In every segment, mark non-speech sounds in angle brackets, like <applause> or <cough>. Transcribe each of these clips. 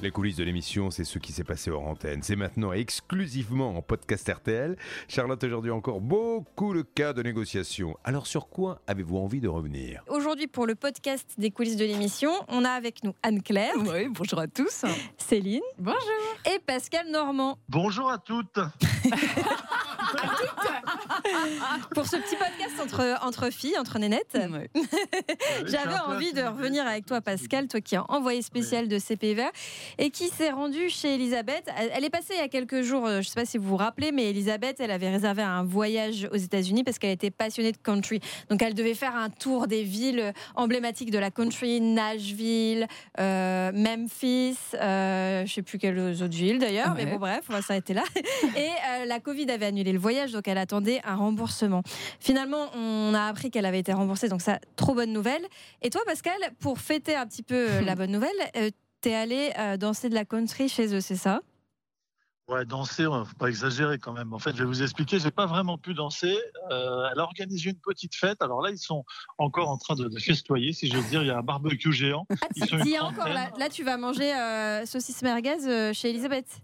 Les coulisses de l'émission, c'est ce qui s'est passé hors antenne. C'est maintenant exclusivement en podcast RTL. Charlotte, aujourd'hui encore beaucoup le cas de négociation. Alors sur quoi avez-vous envie de revenir? Aujourd'hui, pour le podcast des coulisses de l'émission, on a avec nous Anne-Claire. Oui, bonjour à tous. Céline. Bonjour. Et Pascal Normand. Bonjour à toutes. <laughs> <laughs> pour ce petit podcast entre, entre filles, entre nénettes. <laughs> J'avais envie de revenir avec toi, Pascal, toi qui es envoyé spécial de CPVR et qui s'est rendu chez Elisabeth. Elle est passée il y a quelques jours, euh, je ne sais pas si vous vous rappelez, mais Elisabeth, elle avait réservé un voyage aux États-Unis parce qu'elle était passionnée de country. Donc elle devait faire un tour des villes emblématiques de la country, Nashville, euh, Memphis, euh, je ne sais plus quelles autres villes d'ailleurs, mais bon bref, on va s'arrêter là. <laughs> Et la Covid avait annulé le voyage, donc elle attendait un remboursement. Finalement, on a appris qu'elle avait été remboursée, donc ça, trop bonne nouvelle. Et toi, Pascal, pour fêter un petit peu la <laughs> bonne nouvelle, tu es allé danser de la country chez eux, c'est ça? Ouais, danser, ne faut pas exagérer quand même. En fait, je vais vous expliquer, j'ai pas vraiment pu danser. Euh, elle a organisé une petite fête. Alors là, ils sont encore en train de, festoyer, si je veux dire. Il y a un barbecue géant. Ah, encore, là, tu vas manger euh, saucisse merguez euh, chez Elisabeth.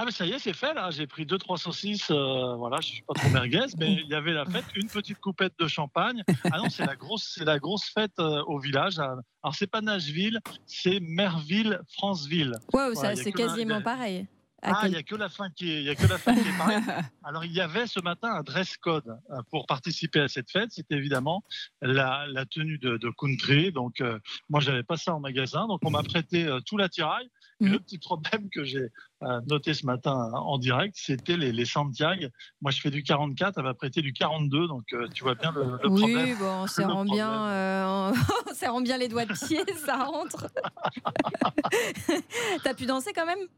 Ah, mais ça y est, c'est fait là. J'ai pris deux, trois saucisses. Euh, voilà, je suis pas trop merguez, mais il y avait la fête, une petite coupette de champagne. Ah non, c'est la grosse, c'est la grosse fête euh, au village. Alors c'est pas Nashville, c'est Merville, Franceville. Waouh, ça c'est quasiment pareil. Ah, il n'y a que la fin qui est, y a que la fin qui est pareille. <laughs> Alors, il y avait ce matin un dress code euh, pour participer à cette fête. C'était évidemment la, la, tenue de, de country. Donc, euh, moi, j'avais pas ça en magasin. Donc, on m'a prêté euh, tout l'attirail. Mmh. Le petit problème que j'ai noté ce matin en direct, c'était les, les Santiago. Moi, je fais du 44, elle m'a prêté du 42. Donc, tu vois bien le, le oui, problème. Oui, bon, <laughs> rend, bien, les doigts de pied, <laughs> ça rentre. <laughs> T'as pu danser quand même?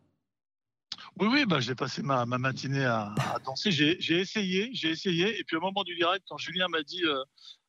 Oui, oui, bah, j'ai passé ma, matinée à, danser. J'ai essayé, j'ai essayé. Et puis au moment du direct, quand Julien m'a dit euh,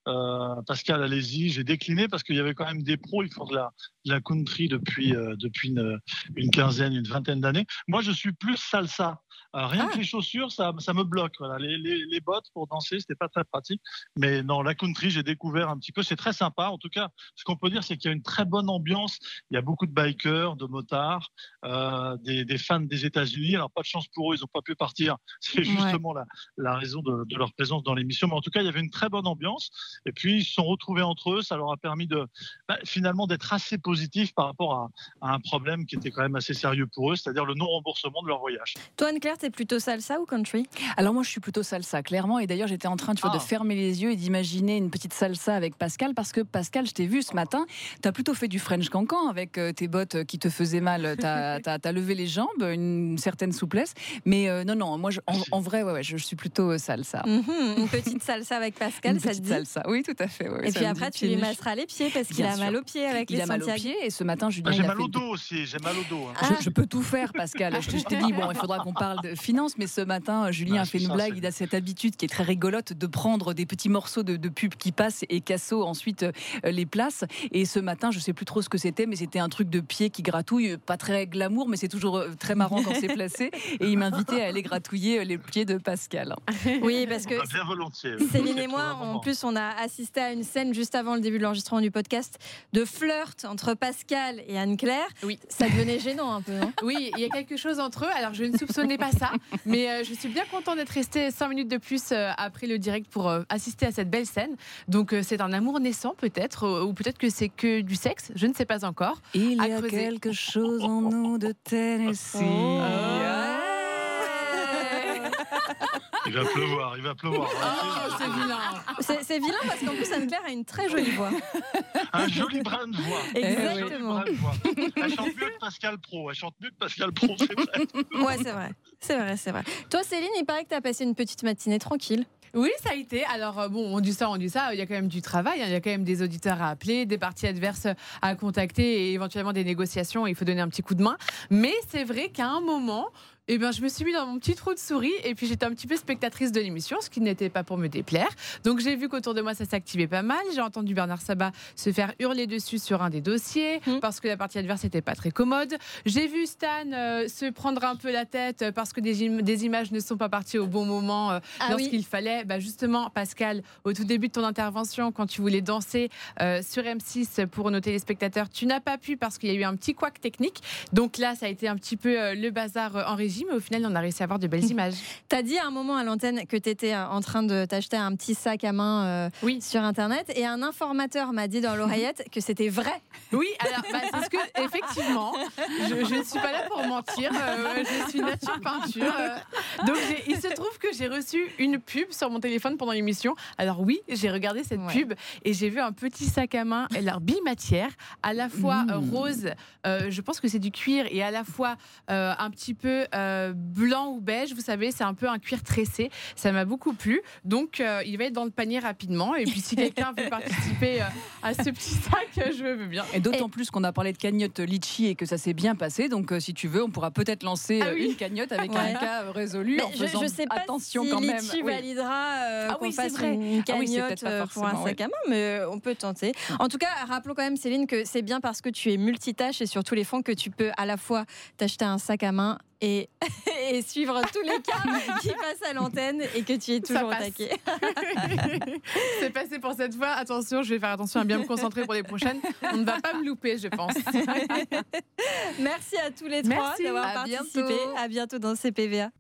euh, Pascal, allez-y, j'ai décliné parce qu'il y avait quand même des pros, ils font de la, la country depuis, euh, depuis une, une, quinzaine, une vingtaine d'années. Moi, je suis plus salsa. Euh, rien que ah. les chaussures, ça, ça me bloque. Voilà. Les, les, les, bottes pour danser, c'était pas très pratique. Mais non, la country, j'ai découvert un petit peu. C'est très sympa. En tout cas, ce qu'on peut dire, c'est qu'il y a une très bonne ambiance. Il y a beaucoup de bikers, de motards, euh, des, des, fans des États-Unis. Alors, pas de chance pour eux, ils n'ont pas pu partir. <laughs> C'est justement la, la, raison de, de, leur présence dans l'émission. Mais en tout cas, il y avait une très bonne ambiance. Et puis, ils se sont retrouvés entre eux. Ça leur a permis de, bah, finalement, d'être assez positifs par rapport à, à, un problème qui était quand même assez sérieux pour eux, c'est-à-dire le non-remboursement de leur voyage. Toi, Anne-Claire, c'est plutôt salsa ou country? Alors moi, je suis plutôt salsa, clairement. Et d'ailleurs, j'étais en train tu vois, de ah. fermer les yeux et d'imaginer une petite salsa avec Pascal, parce que Pascal, je t'ai vu ce matin, tu as plutôt fait du French cancan avec euh, tes bottes qui te faisaient mal. <laughs> Tu as, levé les jambes, une certaine souplesse. Mais euh, non, non, moi, en, vrai, ouais, ouais, je suis plutôt euh, salsa. Mhm, une petite salsa avec <laughs> Pascal, une ça petite salsa, oui, tout à fait. et puis après, tu lui masseras les pieds parce qu'il a mal aux pieds avec il les a Et ce matin, Julien. j'ai mal au dos aussi, j'ai mal au dos. Hein. Je, je, peux tout faire, Pascal. je, t'ai dit, bon, il faudra qu'on parle de finances, mais ce matin, Julien a fait une blague. Il a cette habitude qui est très rigolote de prendre des petits morceaux de, pub qui passent et Casso ensuite euh, les place. Et ce matin, je sais plus trop ce que c'était, mais c'était un truc de pied qui gratouille, pas très glamour, mais c'est toujours euh, très marrant quand c'est placé. Et il m'invitait à aller gratouiller euh, les pieds de Pascal. Oui, parce que bien volontiers. Céline et moi, en plus, on a assisté à une scène juste avant le début de l'enregistrement du podcast de flirt entre Pascal et Anne-Claire. Oui. Ça devenait gênant un peu. non oui, il y a quelque chose entre eux. Alors, je ne soupçonnais pas ça, mais je suis bien content d'être resté 5 minutes de plus euh, après le direct pour euh, assister à cette belle scène. Donc euh, c'est un amour naissant peut-être, ou peut-être que c'est que du sexe, je ne sais pas encore. Il y a quelque chose en nous de Tennessee. Oh. Il va pleuvoir, il va pleuvoir. Oh, c'est vilain. C'est vilain parce qu'en plus, Anne-Claire a une très jolie voix. Un joli brin de voix. Exactement. Elle chante mieux que Pascal Pro. Elle chante mieux que Pascal Pro, c'est vrai. Ouais, c'est vrai. C'est vrai, c'est vrai. Toi, Céline, il paraît que tu as passé une petite matinée tranquille. Oui, ça a été. Alors, euh, bon, on dit ça, on dit ça. Il y a quand même du travail. Hein. Il y a quand même des auditeurs à appeler, des parties adverses à contacter et éventuellement des négociations. Il faut donner un petit coup de main. Mais c'est vrai qu'à un moment, et ben je me suis mis dans mon petit trou de souris et puis j'étais un petit peu spectatrice de l'émission, ce qui n'était pas pour me déplaire. Donc j'ai vu qu'autour de moi ça s'activait pas mal. J'ai entendu Bernard Sabat se faire hurler dessus sur un des dossiers Mmh. parce que la partie adverse n'était pas très commode. J'ai vu Stan euh, se prendre un peu la tête parce que des, im- des images ne sont pas parties au bon moment euh, Ah oui. lorsqu'il fallait. Bah, justement, Pascal, au tout début de ton intervention, quand tu voulais danser euh, sur M6 pour nos téléspectateurs, tu n'as pas pu parce qu'il y a eu un petit couac technique. Donc là, ça a été un petit peu euh, le bazar en régie, mais au final, on a réussi à avoir de belles <laughs> images. T'as dit à un moment à l'antenne que t'étais euh, en train de t'acheter un petit sac à main euh, Oui. sur Internet et un informateur m'a dit dans l'oreillette que c'était vrai. <laughs> Oui, alors bah, c'est ce que effectivement, je, ne suis pas là pour mentir. euh, je suis nature peinture. euh. donc il se trouve que j'ai reçu une pub sur mon téléphone pendant l'émission. Alors oui, j'ai regardé cette Ouais. pub et j'ai vu un petit sac à main, alors bimatière, à la fois Mmh. rose, je pense que c'est du cuir, et à la fois un petit peu euh, blanc ou beige. Vous savez, c'est un peu un cuir tressé. Ça m'a beaucoup plu. Donc euh, il va être dans le panier rapidement. Et puis si quelqu'un veut <laughs> participer euh, à ce petit sac, je veux bien. Et d'autant plus qu'on a parlé de cagnotte litchi et que ça s'est bien passé. Donc, euh, si tu veux, on pourra peut-être lancer Ah oui. une cagnotte avec Ouais. un cas résolu. Mais en je, faisant je sais pas attention si quand même. Litchi Oui. validera euh, Ah qu'on oui, c'est fasse vrai. une Ah oui, c'est cagnotte euh, pour un sac à main, mais on peut tenter. En tout cas, rappelons quand même, Céline, que c'est bien parce que tu es multitâche et sur tous les fonds que tu peux à la fois t'acheter un sac à main et, <laughs> et suivre tous les cas qui passent à l'antenne et que tu es toujours taquet. <laughs> C'est passé pour cette fois. Attention, je vais faire attention à bien me concentrer pour les prochaines. On ne va pas me louper, je pense. <laughs> Merci à tous les trois d'avoir participé. bientôt. À bientôt dans CPVA.